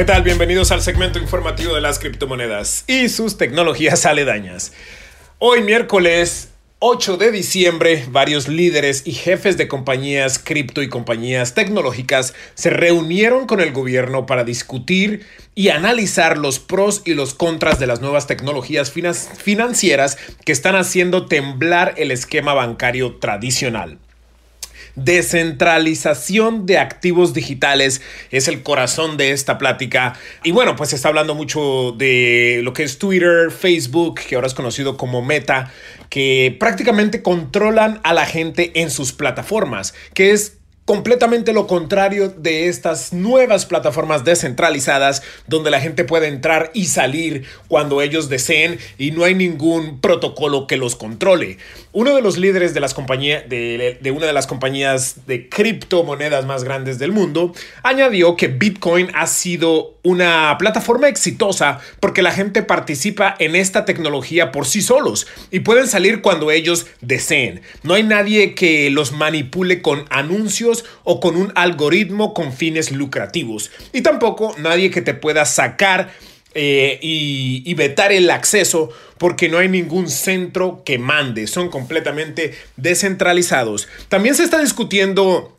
¿Qué tal? Bienvenidos al segmento informativo de las criptomonedas y sus tecnologías aledañas. Hoy miércoles 8 de diciembre, varios líderes y jefes de compañías cripto y compañías tecnológicas se reunieron con el gobierno para discutir y analizar los pros y los contras de las nuevas tecnologías financieras que están haciendo temblar el esquema bancario tradicional. Descentralización de activos digitales es el corazón de esta plática. Y bueno, pues se está hablando mucho de lo que es Twitter, Facebook, que ahora es conocido como Meta, que prácticamente controlan a la gente en sus plataformas, que es completamente lo contrario de estas nuevas plataformas descentralizadas donde la gente puede entrar y salir cuando ellos deseen y no hay ningún protocolo que los controle. Uno de los líderes de, las compañías, de, de una de las compañías de criptomonedas más grandes del mundo añadió que Bitcoin ha sido una plataforma exitosa porque la gente participa en esta tecnología por sí solos y pueden salir cuando ellos deseen. No hay nadie que los manipule con anuncios o con un algoritmo con fines lucrativos. Y tampoco nadie que te pueda sacar eh, y, y, vetar el acceso porque no hay ningún centro que mande. Son completamente descentralizados. También se está discutiendo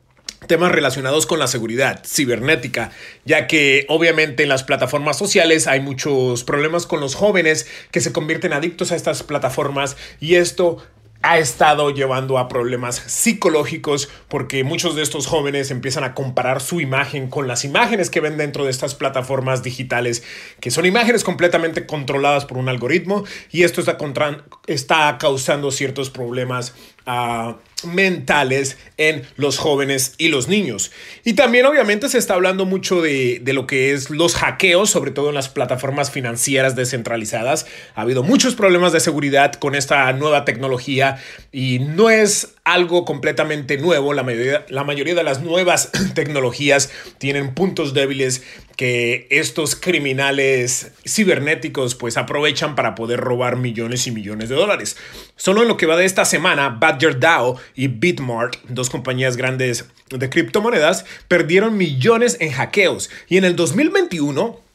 temas relacionados con la seguridad cibernética, ya que obviamente en las plataformas sociales hay muchos problemas con los jóvenes que se convierten adictos a estas plataformas y esto ha estado llevando a problemas psicológicos porque muchos de estos jóvenes empiezan a comparar su imagen con las imágenes que ven dentro de estas plataformas digitales, que son imágenes completamente controladas por un algoritmo y esto está, está causando ciertos problemas a mentales en los jóvenes y los niños. Y también obviamente se está hablando mucho de, de, lo que es los hackeos, sobre todo en las plataformas financieras descentralizadas. Ha habido muchos problemas de seguridad con esta nueva tecnología y no es algo completamente nuevo. La mayoría, la mayoría de las nuevas tecnologías tienen puntos débiles que estos criminales cibernéticos pues aprovechan para poder robar millones y millones de dólares. Solo en lo que va de esta semana, Badger DAO y Bitmart, dos compañías grandes de criptomonedas, perdieron millones en hackeos. Y en el 2021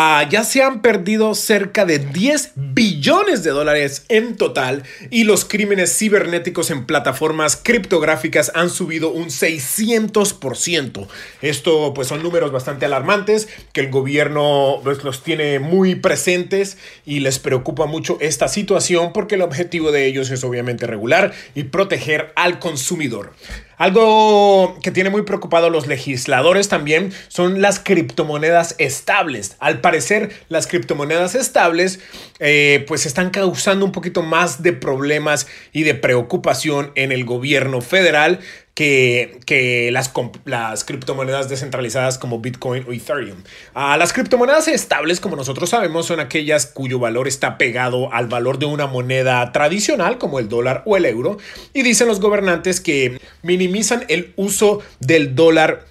Ah, ya se han perdido cerca de 10 billones de dólares en total y los crímenes cibernéticos en plataformas criptográficas han subido un 600%. Esto pues son números bastante alarmantes que el gobierno pues, los tiene muy presentes y les preocupa mucho esta situación porque el objetivo de ellos es obviamente regular y proteger al consumidor. Algo que tiene muy preocupado a los legisladores también son las criptomonedas estables. Al parecer, las criptomonedas estables eh, pues están causando un poquito más de problemas y de preocupación en el gobierno federal que, las, criptomonedas descentralizadas como Bitcoin o Ethereum. Ah, las criptomonedas estables, como nosotros sabemos, son aquellas cuyo valor está pegado al valor de una moneda tradicional como el dólar o el euro. Y dicen los gobernantes que minimizan el uso del dólar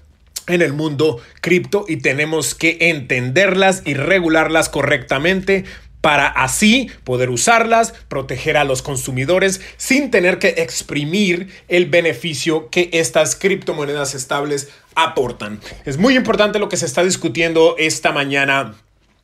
en el mundo cripto y tenemos que entenderlas y regularlas correctamente para así poder usarlas, proteger a los consumidores sin tener que exprimir el beneficio que estas criptomonedas estables aportan. Es muy importante lo que se está discutiendo esta mañana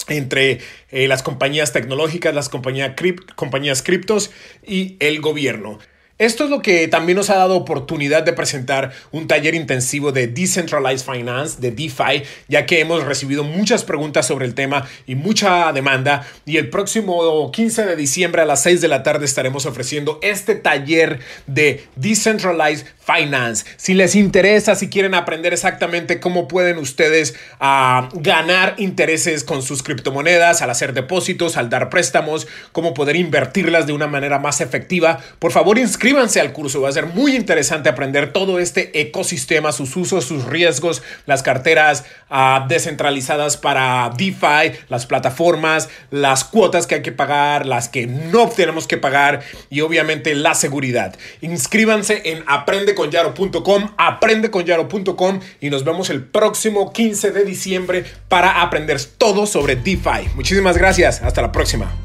entre eh, las compañías tecnológicas, las compañías criptos y el gobierno. Esto es lo que también nos ha dado oportunidad de presentar un taller intensivo de Decentralized Finance, de DeFi, ya que hemos recibido muchas preguntas sobre el tema y mucha demanda. Y el próximo 15 de diciembre a las 6 de la tarde estaremos ofreciendo este taller de Decentralized Finance. Si les interesa, si quieren aprender exactamente cómo pueden ustedes ah, ganar intereses con sus criptomonedas, al hacer depósitos, al dar préstamos, cómo poder invertirlas de una manera más efectiva, por favor inscríbanse al curso. Va a ser muy interesante aprender todo este ecosistema, sus usos, sus riesgos, las carteras ah, descentralizadas para DeFi, las plataformas, las cuotas que hay que pagar, las que no tenemos que pagar y obviamente la seguridad. Inscríbanse en Aprende aprendeconyaro.com, aprendeconyaro.com y nos vemos el próximo 15 de diciembre para aprender todo sobre DeFi. Muchísimas gracias, hasta la próxima.